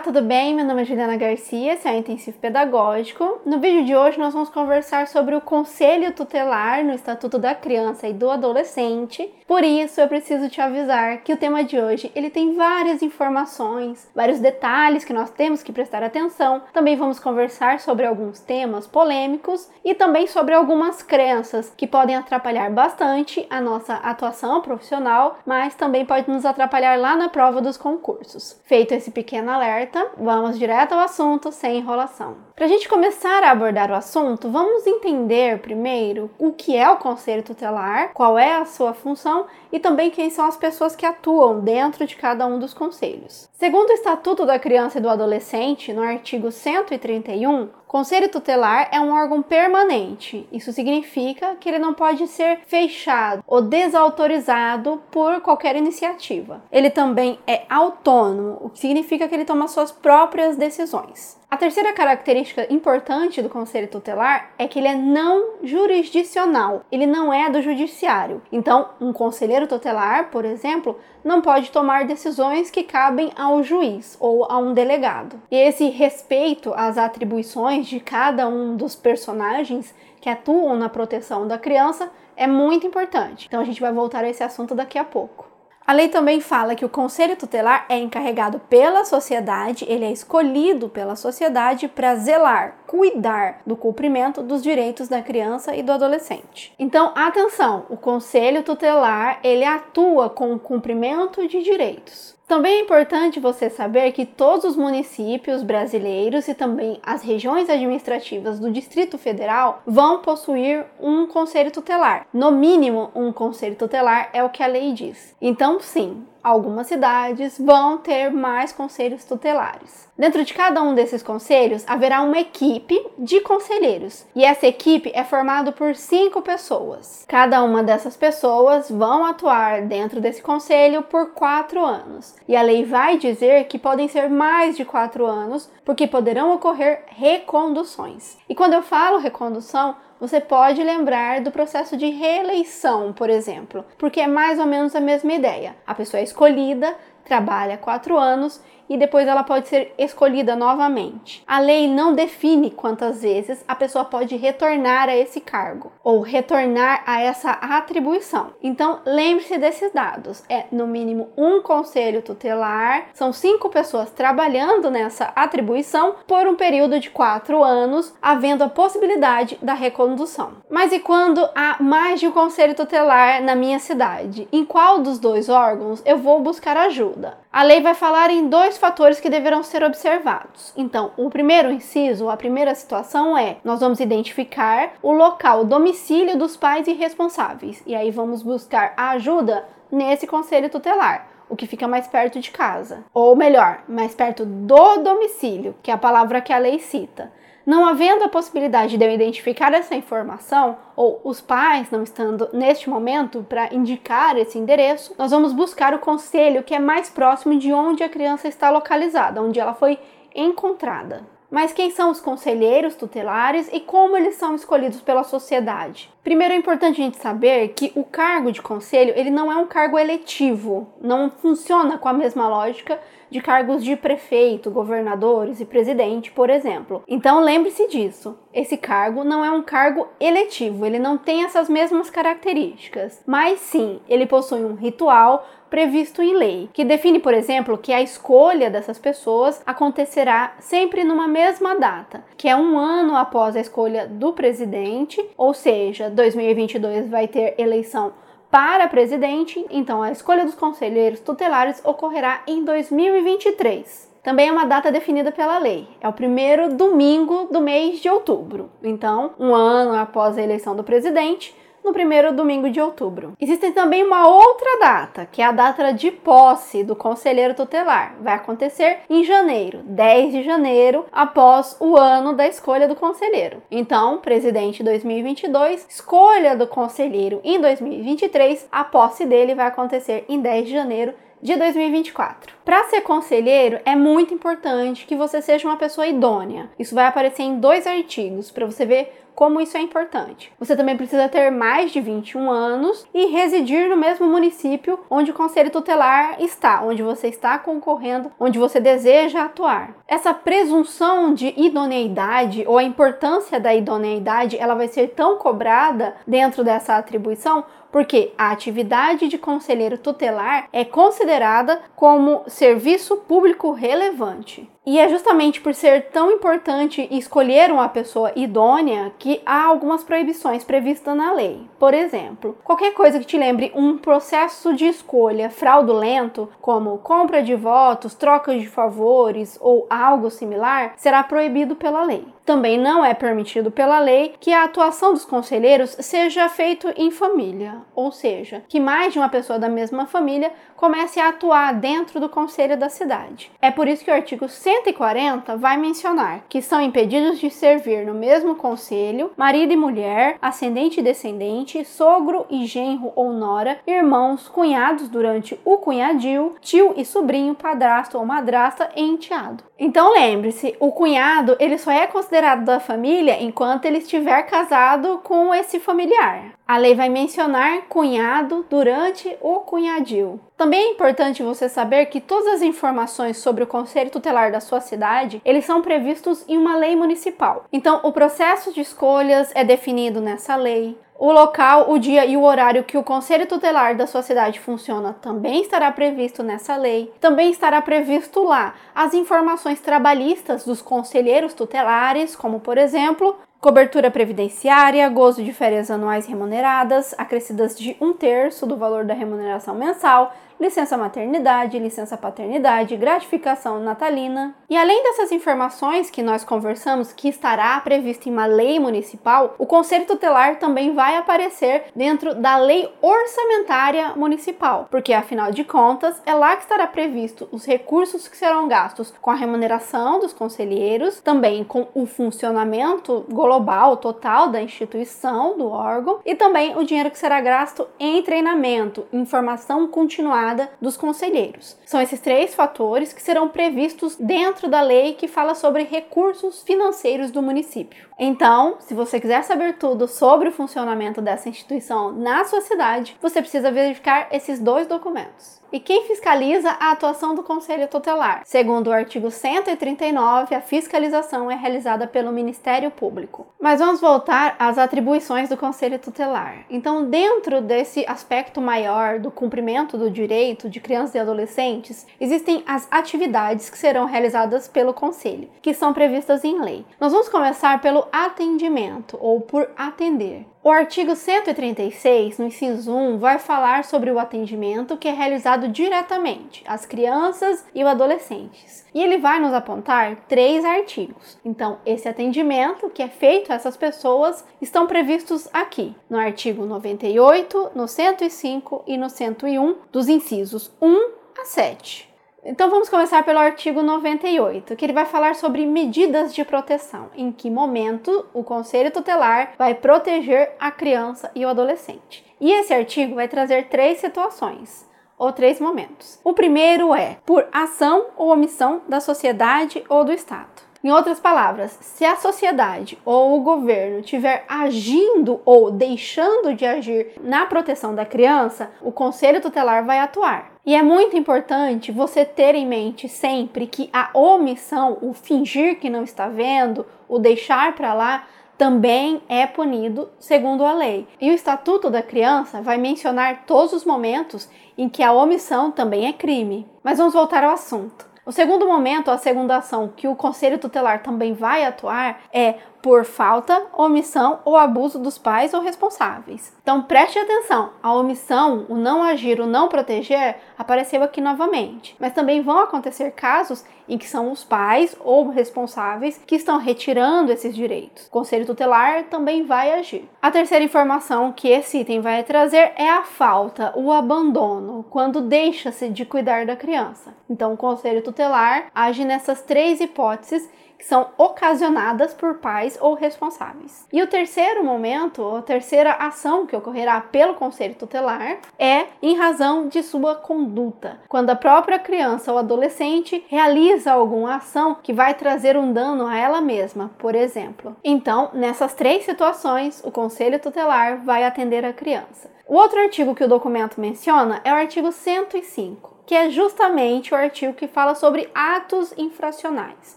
Olá, tudo bem? Meu nome é Juliana Garcia, esse é o Intensivo Pedagógico. No vídeo de hoje nós vamos conversar sobre o Conselho Tutelar no Estatuto da Criança e do Adolescente. Por isso, eu preciso te avisar que o tema de hoje, ele tem várias informações, vários detalhes que nós temos que prestar atenção. Também vamos conversar sobre alguns temas polêmicos e também sobre algumas crenças que podem atrapalhar bastante a nossa atuação profissional, mas também pode nos atrapalhar lá na prova dos concursos. Feito esse pequeno alerta, vamos direto ao assunto sem enrolação. Para a gente começar a abordar o assunto, vamos entender primeiro o que é o conselho tutelar, qual é a sua função e também quem são as pessoas que atuam dentro de cada um dos conselhos. Segundo o Estatuto da Criança e do Adolescente, no artigo 131, Conselho tutelar é um órgão permanente. Isso significa que ele não pode ser fechado ou desautorizado por qualquer iniciativa. Ele também é autônomo, o que significa que ele toma suas próprias decisões. A terceira característica importante do conselho tutelar é que ele é não jurisdicional, ele não é do judiciário. Então, um conselheiro tutelar, por exemplo, não pode tomar decisões que cabem ao juiz ou a um delegado. E esse respeito às atribuições de cada um dos personagens que atuam na proteção da criança é muito importante. Então, a gente vai voltar a esse assunto daqui a pouco. A lei também fala que o conselho tutelar é encarregado pela sociedade, ele é escolhido pela sociedade para zelar, cuidar do cumprimento dos direitos da criança e do adolescente. Então, atenção, o conselho tutelar, ele atua com o cumprimento de direitos. Também é importante você saber que todos os municípios brasileiros e também as regiões administrativas do Distrito Federal vão possuir um conselho tutelar. No mínimo, um conselho tutelar é o que a lei diz. Então, sim, algumas cidades vão ter mais conselhos tutelares. Dentro de cada um desses conselhos haverá uma equipe de conselheiros e essa equipe é formada por cinco pessoas. Cada uma dessas pessoas vão atuar dentro desse conselho por quatro anos e a lei vai dizer que podem ser mais de quatro anos porque poderão ocorrer reconduções. E quando eu falo recondução, você pode lembrar do processo de reeleição, por exemplo, porque é mais ou menos a mesma ideia. A pessoa é escolhida, trabalha quatro anos e depois ela pode ser escolhida novamente. A lei não define quantas vezes a pessoa pode retornar a esse cargo ou retornar a essa atribuição. Então, lembre-se desses dados: é no mínimo um conselho tutelar, são cinco pessoas trabalhando nessa atribuição por um período de quatro anos, havendo a possibilidade da recondução. Mas e quando há mais de um conselho tutelar na minha cidade? Em qual dos dois órgãos eu vou buscar ajuda? A lei vai falar em dois fatores que deverão ser observados. Então, o primeiro inciso, a primeira situação é: nós vamos identificar o local, o domicílio dos pais irresponsáveis, e aí vamos buscar a ajuda nesse conselho tutelar o que fica mais perto de casa. Ou melhor, mais perto do domicílio, que é a palavra que a lei cita. Não havendo a possibilidade de eu identificar essa informação, ou os pais não estando neste momento para indicar esse endereço, nós vamos buscar o conselho que é mais próximo de onde a criança está localizada, onde ela foi encontrada. Mas quem são os conselheiros tutelares e como eles são escolhidos pela sociedade? Primeiro é importante a gente saber que o cargo de conselho, ele não é um cargo eletivo, não funciona com a mesma lógica de cargos de prefeito, governadores e presidente, por exemplo. Então lembre-se disso. Esse cargo não é um cargo eletivo, ele não tem essas mesmas características, mas sim, ele possui um ritual previsto em lei, que define, por exemplo, que a escolha dessas pessoas acontecerá sempre numa mesma data, que é um ano após a escolha do presidente, ou seja, 2022 vai ter eleição para presidente, então a escolha dos conselheiros tutelares ocorrerá em 2023. Também é uma data definida pela lei. É o primeiro domingo do mês de outubro. Então, um ano após a eleição do presidente, no primeiro domingo de outubro. Existe também uma outra data, que é a data de posse do conselheiro tutelar. Vai acontecer em janeiro, 10 de janeiro, após o ano da escolha do conselheiro. Então, presidente 2022, escolha do conselheiro em 2023, a posse dele vai acontecer em 10 de janeiro de 2024. Para ser conselheiro, é muito importante que você seja uma pessoa idônea. Isso vai aparecer em dois artigos para você ver como isso é importante. Você também precisa ter mais de 21 anos e residir no mesmo município onde o conselho tutelar está, onde você está concorrendo, onde você deseja atuar. Essa presunção de idoneidade ou a importância da idoneidade, ela vai ser tão cobrada dentro dessa atribuição porque a atividade de conselheiro tutelar é considerada como serviço público relevante. E é justamente por ser tão importante escolher uma pessoa idônea que há algumas proibições previstas na lei. Por exemplo, qualquer coisa que te lembre um processo de escolha fraudulento, como compra de votos, troca de favores ou algo similar, será proibido pela lei. Também não é permitido pela lei que a atuação dos conselheiros seja feita em família, ou seja, que mais de uma pessoa da mesma família comece a atuar dentro do conselho da cidade. É por isso que o artigo 140 vai mencionar que são impedidos de servir no mesmo conselho marido e mulher, ascendente e descendente, sogro e genro ou nora, irmãos, cunhados durante o cunhadio, tio e sobrinho, padrasto ou madrasta e enteado. Então lembre-se, o cunhado ele só é considerado da família enquanto ele estiver casado com esse familiar. A lei vai mencionar cunhado durante o cunhadio. Também é importante você saber que todas as informações sobre o conselho tutelar da sua cidade, eles são previstos em uma lei municipal. Então, o processo de escolhas é definido nessa lei. O local, o dia e o horário que o conselho tutelar da sua cidade funciona também estará previsto nessa lei. Também estará previsto lá as informações trabalhistas dos conselheiros tutelares, como por exemplo, cobertura previdenciária, gozo de férias anuais remuneradas, acrescidas de um terço do valor da remuneração mensal, licença maternidade, licença paternidade, gratificação natalina. E além dessas informações que nós conversamos, que estará prevista em uma lei municipal, o Conselho Tutelar também vai aparecer dentro da Lei Orçamentária Municipal, porque afinal de contas é lá que estará previsto os recursos que serão gastos com a remuneração dos conselheiros, também com o funcionamento global total da instituição, do órgão, e também o dinheiro que será gasto em treinamento, informação continuada dos conselheiros. São esses três fatores que serão previstos dentro da lei que fala sobre recursos financeiros do município. Então, se você quiser saber tudo sobre o funcionamento dessa instituição na sua cidade, você precisa verificar esses dois documentos. E quem fiscaliza a atuação do Conselho Tutelar? Segundo o artigo 139, a fiscalização é realizada pelo Ministério Público. Mas vamos voltar às atribuições do Conselho Tutelar. Então, dentro desse aspecto maior do cumprimento do direito de crianças e adolescentes, existem as atividades que serão realizadas pelo Conselho, que são previstas em lei. Nós vamos começar pelo atendimento ou por atender. O artigo 136, no inciso 1, vai falar sobre o atendimento que é realizado diretamente às crianças e os adolescentes. E ele vai nos apontar três artigos. Então, esse atendimento que é feito a essas pessoas estão previstos aqui, no artigo 98, no 105 e no 101, dos incisos 1 a 7. Então vamos começar pelo artigo 98, que ele vai falar sobre medidas de proteção. Em que momento o conselho tutelar vai proteger a criança e o adolescente. E esse artigo vai trazer três situações ou três momentos. O primeiro é por ação ou omissão da sociedade ou do Estado. Em outras palavras, se a sociedade ou o governo estiver agindo ou deixando de agir na proteção da criança, o conselho tutelar vai atuar. E é muito importante você ter em mente sempre que a omissão, o fingir que não está vendo, o deixar para lá, também é punido segundo a lei. E o Estatuto da Criança vai mencionar todos os momentos em que a omissão também é crime. Mas vamos voltar ao assunto. O segundo momento, a segunda ação que o Conselho Tutelar também vai atuar é por falta, omissão ou abuso dos pais ou responsáveis. Então preste atenção, a omissão, o não agir, o não proteger apareceu aqui novamente. Mas também vão acontecer casos em que são os pais ou responsáveis que estão retirando esses direitos. O conselho tutelar também vai agir. A terceira informação que esse item vai trazer é a falta, o abandono, quando deixa-se de cuidar da criança. Então o conselho tutelar age nessas três hipóteses que são ocasionadas por pais ou responsáveis. E o terceiro momento, a terceira ação que ocorrerá pelo conselho tutelar é em razão de sua conduta, quando a própria criança ou adolescente realiza alguma ação que vai trazer um dano a ela mesma, por exemplo. Então, nessas três situações, o conselho tutelar vai atender a criança. O outro artigo que o documento menciona é o artigo 105 que é justamente o artigo que fala sobre atos infracionais.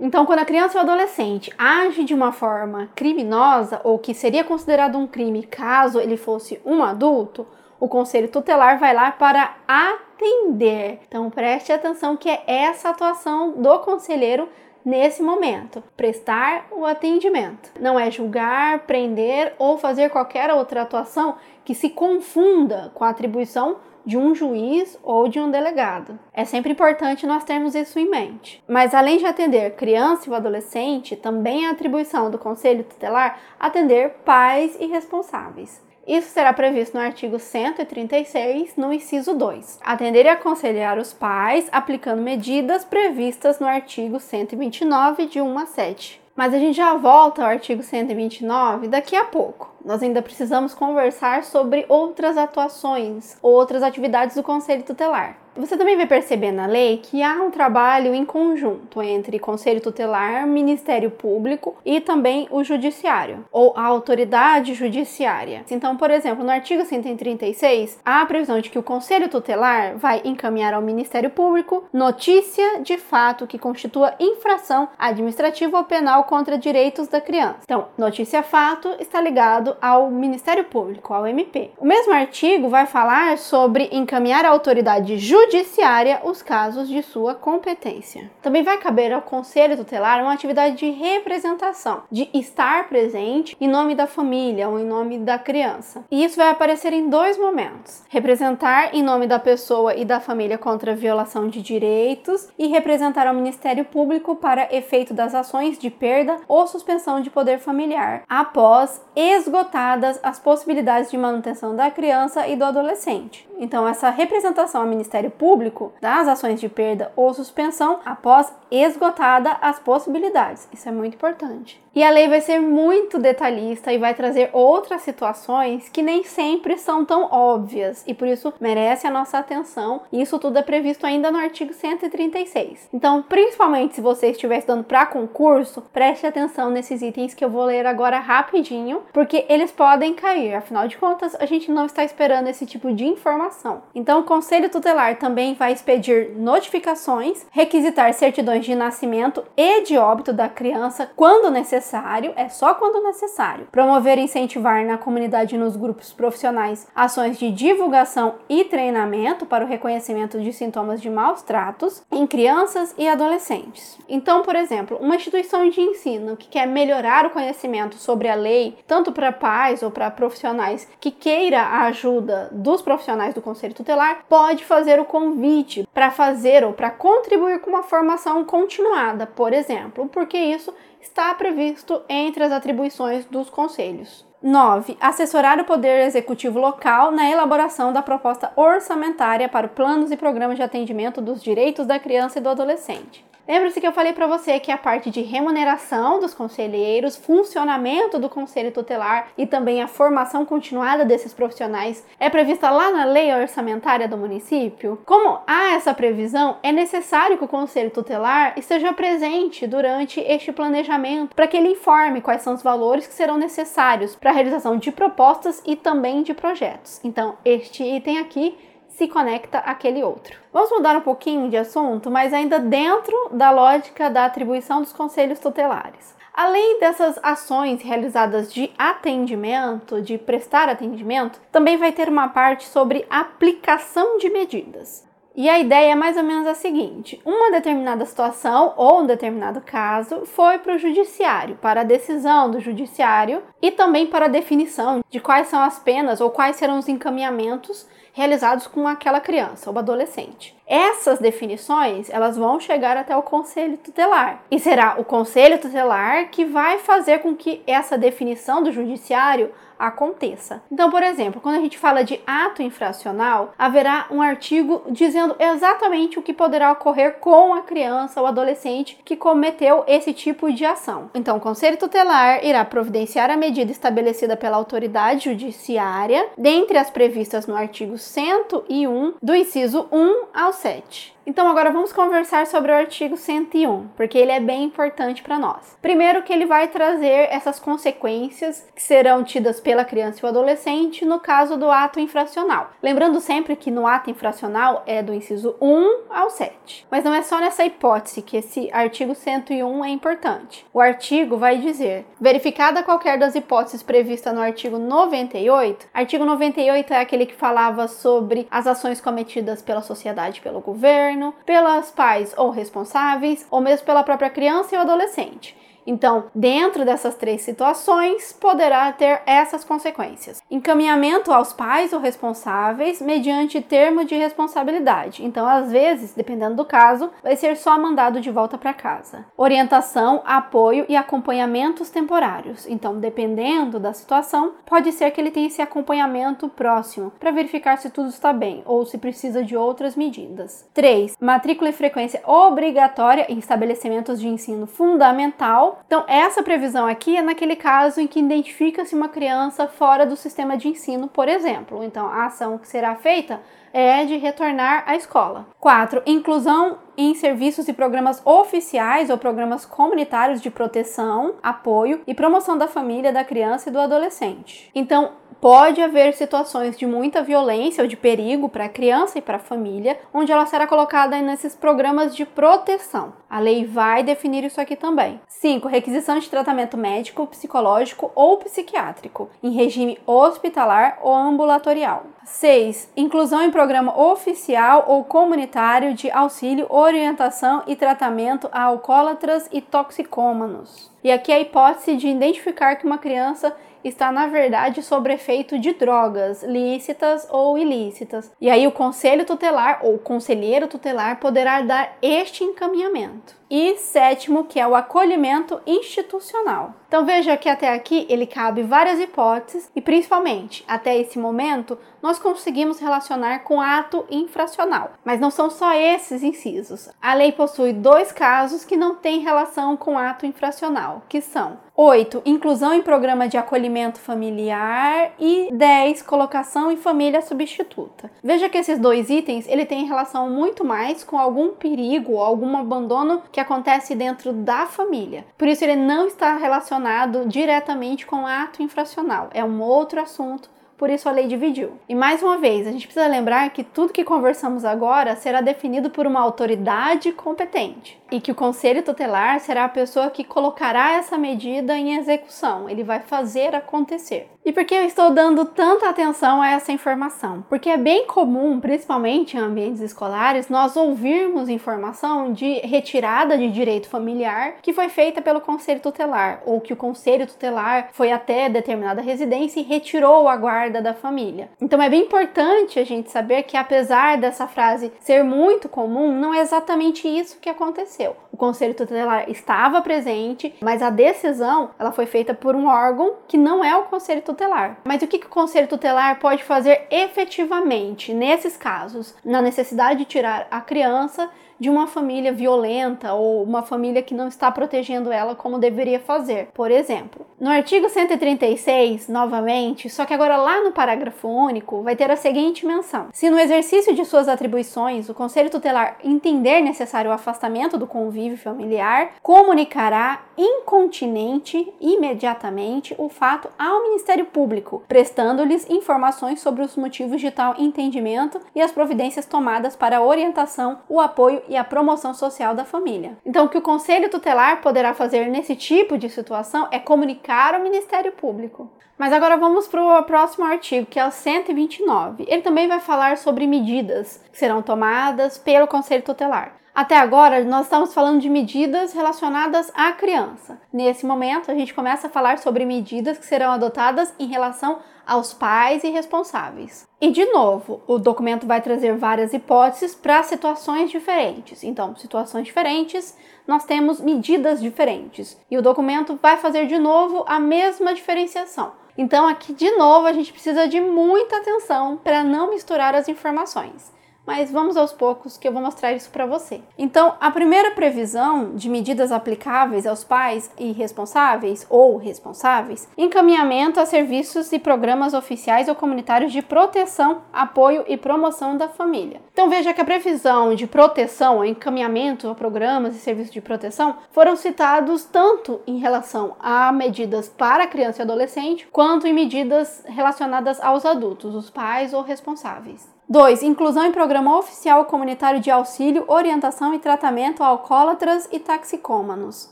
Então, quando a criança ou adolescente age de uma forma criminosa ou que seria considerado um crime caso ele fosse um adulto, o conselho tutelar vai lá para atender. Então, preste atenção que é essa atuação do conselheiro nesse momento, prestar o atendimento. Não é julgar, prender ou fazer qualquer outra atuação que se confunda com a atribuição de um juiz ou de um delegado. É sempre importante nós termos isso em mente. Mas além de atender criança e adolescente, também é atribuição do Conselho Tutelar atender pais e responsáveis. Isso será previsto no artigo 136, no inciso 2. Atender e aconselhar os pais aplicando medidas previstas no artigo 129, de 1 a 7. Mas a gente já volta ao artigo 129 daqui a pouco. Nós ainda precisamos conversar sobre outras atuações, outras atividades do Conselho Tutelar. Você também vai perceber na lei que há um trabalho em conjunto entre Conselho Tutelar, Ministério Público e também o Judiciário, ou a autoridade judiciária. Então, por exemplo, no artigo 136, há a previsão de que o Conselho Tutelar vai encaminhar ao Ministério Público notícia de fato que constitua infração administrativa ou penal contra direitos da criança. Então, notícia fato está ligado ao Ministério Público, ao MP. O mesmo artigo vai falar sobre encaminhar à autoridade judiciária judiciária os casos de sua competência. Também vai caber ao Conselho Tutelar uma atividade de representação, de estar presente em nome da família ou em nome da criança. E isso vai aparecer em dois momentos: representar em nome da pessoa e da família contra a violação de direitos e representar ao Ministério Público para efeito das ações de perda ou suspensão de poder familiar, após esgotadas as possibilidades de manutenção da criança e do adolescente. Então, essa representação ao Ministério Público das ações de perda ou suspensão após esgotada as possibilidades. Isso é muito importante. E a lei vai ser muito detalhista e vai trazer outras situações que nem sempre são tão óbvias e por isso merece a nossa atenção. Isso tudo é previsto ainda no artigo 136. Então, principalmente se você estiver estudando para concurso, preste atenção nesses itens que eu vou ler agora rapidinho, porque eles podem cair. Afinal de contas, a gente não está esperando esse tipo de informação. Então, o Conselho Tutelar também vai expedir notificações, requisitar certidões de nascimento e de óbito da criança quando necessário necessário, é só quando necessário. Promover e incentivar na comunidade e nos grupos profissionais ações de divulgação e treinamento para o reconhecimento de sintomas de maus tratos em crianças e adolescentes. Então, por exemplo, uma instituição de ensino que quer melhorar o conhecimento sobre a lei, tanto para pais ou para profissionais que queira a ajuda dos profissionais do conselho tutelar, pode fazer o convite para fazer ou para contribuir com uma formação continuada, por exemplo, porque isso está previsto entre as atribuições dos conselhos. 9. Assessorar o Poder Executivo local na elaboração da proposta orçamentária para planos e programas de atendimento dos direitos da criança e do adolescente. Lembra-se que eu falei para você que a parte de remuneração dos conselheiros, funcionamento do conselho tutelar e também a formação continuada desses profissionais é prevista lá na lei orçamentária do município? Como há essa previsão, é necessário que o conselho tutelar esteja presente durante este planejamento para que ele informe quais são os valores que serão necessários para a realização de propostas e também de projetos. Então, este item aqui se conecta àquele outro. Vamos mudar um pouquinho de assunto, mas ainda dentro da lógica da atribuição dos conselhos tutelares. Além dessas ações realizadas de atendimento, de prestar atendimento, também vai ter uma parte sobre aplicação de medidas. E a ideia é mais ou menos a seguinte: uma determinada situação ou um determinado caso foi para o judiciário, para a decisão do judiciário e também para a definição de quais são as penas ou quais serão os encaminhamentos realizados com aquela criança ou adolescente. Essas definições, elas vão chegar até o conselho tutelar. E será o conselho tutelar que vai fazer com que essa definição do judiciário aconteça. Então, por exemplo, quando a gente fala de ato infracional, haverá um artigo dizendo exatamente o que poderá ocorrer com a criança ou adolescente que cometeu esse tipo de ação. Então, o Conselho Tutelar irá providenciar a medida estabelecida pela autoridade judiciária, dentre as previstas no artigo 101 do inciso 1 ao 7. Então agora vamos conversar sobre o artigo 101, porque ele é bem importante para nós. Primeiro que ele vai trazer essas consequências que serão tidas pela criança e o adolescente no caso do ato infracional. Lembrando sempre que no ato infracional é do inciso 1 ao 7. Mas não é só nessa hipótese que esse artigo 101 é importante. O artigo vai dizer: verificada qualquer das hipóteses previstas no artigo 98, artigo 98 é aquele que falava sobre as ações cometidas pela sociedade, pelo governo governo, pelas pais ou responsáveis, ou mesmo pela própria criança e adolescente. Então, dentro dessas três situações, poderá ter essas consequências: encaminhamento aos pais ou responsáveis mediante termo de responsabilidade. Então, às vezes, dependendo do caso, vai ser só mandado de volta para casa. Orientação, apoio e acompanhamentos temporários. Então, dependendo da situação, pode ser que ele tenha esse acompanhamento próximo para verificar se tudo está bem ou se precisa de outras medidas. 3. Matrícula e frequência obrigatória em estabelecimentos de ensino fundamental então, essa previsão aqui é naquele caso em que identifica-se uma criança fora do sistema de ensino, por exemplo. Então, a ação que será feita é de retornar à escola. 4. Inclusão em serviços e programas oficiais ou programas comunitários de proteção, apoio e promoção da família, da criança e do adolescente. Então, pode haver situações de muita violência ou de perigo para a criança e para a família, onde ela será colocada nesses programas de proteção. A lei vai definir isso aqui também. 5. Requisição de tratamento médico, psicológico ou psiquiátrico, em regime hospitalar ou ambulatorial. 6. Inclusão em programa oficial ou comunitário de auxílio, orientação e tratamento a alcoólatras e toxicômanos. E aqui a hipótese de identificar que uma criança está, na verdade, sob efeito de drogas, lícitas ou ilícitas. E aí o conselho tutelar ou conselheiro tutelar poderá dar este encaminhamento. E sétimo, que é o acolhimento institucional. Então veja que até aqui ele cabe várias hipóteses e principalmente até esse momento nós conseguimos relacionar com ato infracional. Mas não são só esses incisos. A lei possui dois casos que não têm relação com ato infracional, que são 8. Inclusão em programa de acolhimento familiar. E 10. Colocação em família substituta. Veja que esses dois itens ele tem relação muito mais com algum perigo algum abandono que acontece dentro da família. Por isso ele não está relacionado diretamente com ato infracional. É um outro assunto por isso a lei dividiu. E mais uma vez, a gente precisa lembrar que tudo que conversamos agora será definido por uma autoridade competente e que o conselho tutelar será a pessoa que colocará essa medida em execução, ele vai fazer acontecer. E por que eu estou dando tanta atenção a essa informação? Porque é bem comum, principalmente em ambientes escolares, nós ouvirmos informação de retirada de direito familiar que foi feita pelo conselho tutelar, ou que o conselho tutelar foi até determinada residência e retirou a guarda da família. Então é bem importante a gente saber que, apesar dessa frase ser muito comum, não é exatamente isso que aconteceu conselho tutelar estava presente, mas a decisão ela foi feita por um órgão que não é o conselho tutelar. Mas o que, que o conselho tutelar pode fazer efetivamente nesses casos? Na necessidade de tirar a criança de uma família violenta ou uma família que não está protegendo ela como deveria fazer, por exemplo. No artigo 136, novamente, só que agora lá no parágrafo único, vai ter a seguinte menção: se no exercício de suas atribuições o conselho tutelar entender necessário o afastamento do convívio familiar, comunicará incontinente imediatamente o fato ao Ministério Público, prestando-lhes informações sobre os motivos de tal entendimento e as providências tomadas para a orientação, o apoio e a promoção social da família. Então, o que o Conselho Tutelar poderá fazer nesse tipo de situação é comunicar ao Ministério Público. Mas agora vamos para o próximo artigo, que é o 129. Ele também vai falar sobre medidas que serão tomadas pelo Conselho Tutelar. Até agora, nós estamos falando de medidas relacionadas à criança. Nesse momento, a gente começa a falar sobre medidas que serão adotadas em relação aos pais e responsáveis. E de novo, o documento vai trazer várias hipóteses para situações diferentes. Então, situações diferentes, nós temos medidas diferentes. E o documento vai fazer de novo a mesma diferenciação. Então, aqui de novo, a gente precisa de muita atenção para não misturar as informações mas vamos aos poucos que eu vou mostrar isso para você. Então, a primeira previsão de medidas aplicáveis aos pais e responsáveis ou responsáveis, encaminhamento a serviços e programas oficiais ou comunitários de proteção, apoio e promoção da família. Então, veja que a previsão de proteção, encaminhamento a programas e serviços de proteção foram citados tanto em relação a medidas para criança e adolescente, quanto em medidas relacionadas aos adultos, os pais ou responsáveis. 2. Inclusão em programa oficial comunitário de auxílio, orientação e tratamento a alcoólatras e taxicômanos.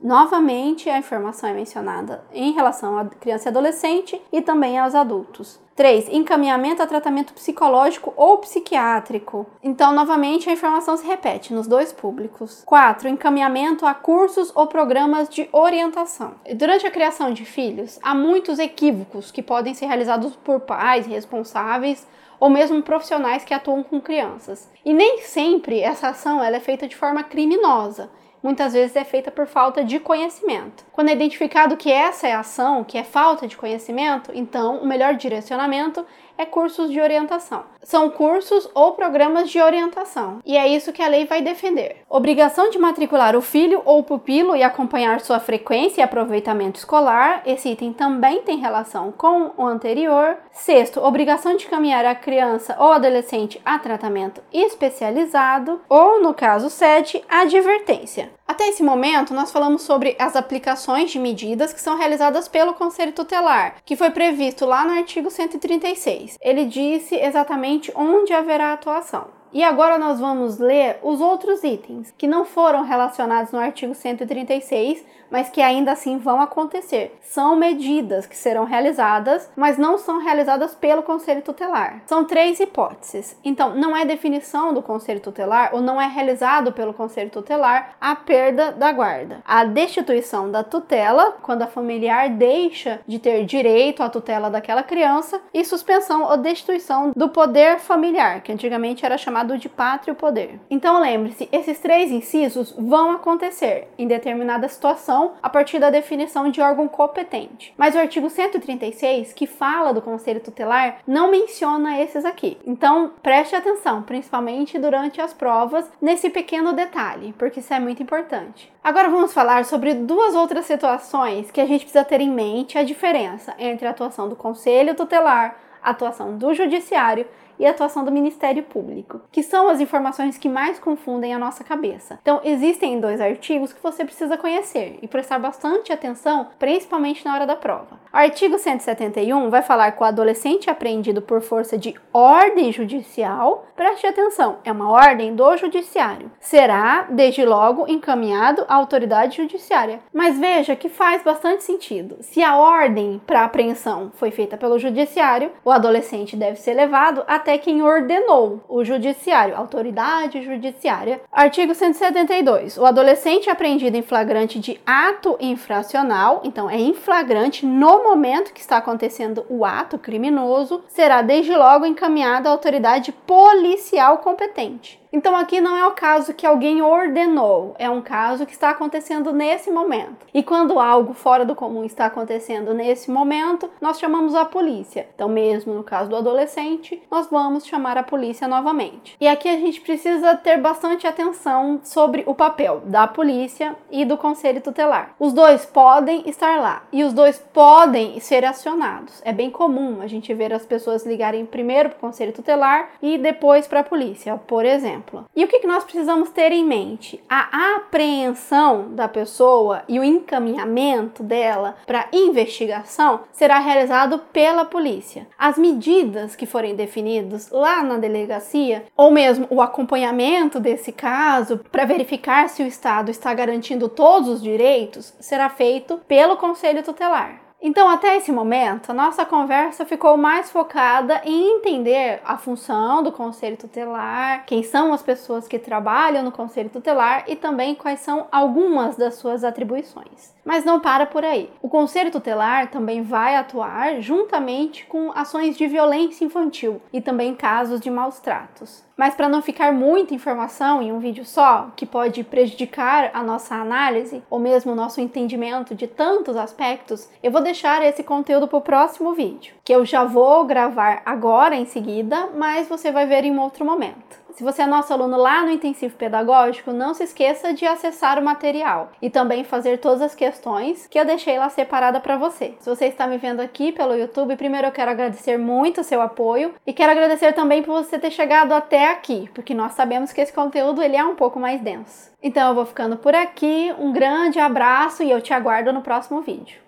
Novamente, a informação é mencionada em relação à criança e adolescente e também aos adultos. 3. Encaminhamento a tratamento psicológico ou psiquiátrico. Então, novamente, a informação se repete nos dois públicos. 4. Encaminhamento a cursos ou programas de orientação. Durante a criação de filhos, há muitos equívocos que podem ser realizados por pais responsáveis ou mesmo profissionais que atuam com crianças. E nem sempre essa ação ela é feita de forma criminosa. Muitas vezes é feita por falta de conhecimento. Quando é identificado que essa é a ação, que é falta de conhecimento, então o melhor direcionamento é cursos de orientação. São cursos ou programas de orientação, e é isso que a lei vai defender. Obrigação de matricular o filho ou pupilo e acompanhar sua frequência e aproveitamento escolar. Esse item também tem relação com o anterior. Sexto, obrigação de caminhar a criança ou adolescente a tratamento especializado. Ou, no caso 7, advertência. Até esse momento, nós falamos sobre as aplicações de medidas que são realizadas pelo Conselho Tutelar, que foi previsto lá no artigo 136. Ele disse exatamente onde haverá atuação. E agora nós vamos ler os outros itens que não foram relacionados no artigo 136, mas que ainda assim vão acontecer. São medidas que serão realizadas, mas não são realizadas pelo Conselho Tutelar. São três hipóteses. Então, não é definição do Conselho Tutelar ou não é realizado pelo Conselho Tutelar a perda da guarda. A destituição da tutela, quando a familiar deixa de ter direito à tutela daquela criança, e suspensão ou destituição do poder familiar, que antigamente era chamado de pátrio poder. Então lembre-se, esses três incisos vão acontecer em determinada situação a partir da definição de órgão competente. Mas o artigo 136, que fala do conselho tutelar, não menciona esses aqui. Então preste atenção, principalmente durante as provas, nesse pequeno detalhe, porque isso é muito importante. Agora vamos falar sobre duas outras situações que a gente precisa ter em mente a diferença entre a atuação do conselho tutelar, a atuação do judiciário e atuação do Ministério Público, que são as informações que mais confundem a nossa cabeça. Então, existem dois artigos que você precisa conhecer e prestar bastante atenção, principalmente na hora da prova. O artigo 171 vai falar que o adolescente apreendido por força de ordem judicial, preste atenção, é uma ordem do judiciário, será, desde logo, encaminhado à autoridade judiciária. Mas veja que faz bastante sentido. Se a ordem para apreensão foi feita pelo judiciário, o adolescente deve ser levado até até quem ordenou, o judiciário, autoridade judiciária. Artigo 172. O adolescente apreendido em flagrante de ato infracional, então é em flagrante no momento que está acontecendo o ato criminoso, será desde logo encaminhado à autoridade policial competente. Então aqui não é o caso que alguém ordenou, é um caso que está acontecendo nesse momento. E quando algo fora do comum está acontecendo nesse momento, nós chamamos a polícia. Então, mesmo no caso do adolescente, nós vamos chamar a polícia novamente. E aqui a gente precisa ter bastante atenção sobre o papel da polícia e do conselho tutelar. Os dois podem estar lá e os dois podem ser acionados. É bem comum a gente ver as pessoas ligarem primeiro para o conselho tutelar e depois para a polícia, por exemplo exemplo. E o que nós precisamos ter em mente? A apreensão da pessoa e o encaminhamento dela para investigação será realizado pela polícia. As medidas que forem definidas lá na delegacia, ou mesmo o acompanhamento desse caso para verificar se o Estado está garantindo todos os direitos, será feito pelo Conselho Tutelar. Então, até esse momento, a nossa conversa ficou mais focada em entender a função do conselho tutelar, quem são as pessoas que trabalham no conselho tutelar e também quais são algumas das suas atribuições. Mas não para por aí. O conselho tutelar também vai atuar juntamente com ações de violência infantil e também casos de maus tratos. Mas para não ficar muita informação em um vídeo só, que pode prejudicar a nossa análise ou mesmo o nosso entendimento de tantos aspectos, eu vou deixar esse conteúdo para o próximo vídeo, que eu já vou gravar agora em seguida, mas você vai ver em outro momento. Se você é nosso aluno lá no intensivo pedagógico, não se esqueça de acessar o material e também fazer todas as questões que eu deixei lá separada para você. Se você está me vendo aqui pelo YouTube, primeiro eu quero agradecer muito o seu apoio e quero agradecer também por você ter chegado até aqui, porque nós sabemos que esse conteúdo ele é um pouco mais denso. Então eu vou ficando por aqui, um grande abraço e eu te aguardo no próximo vídeo.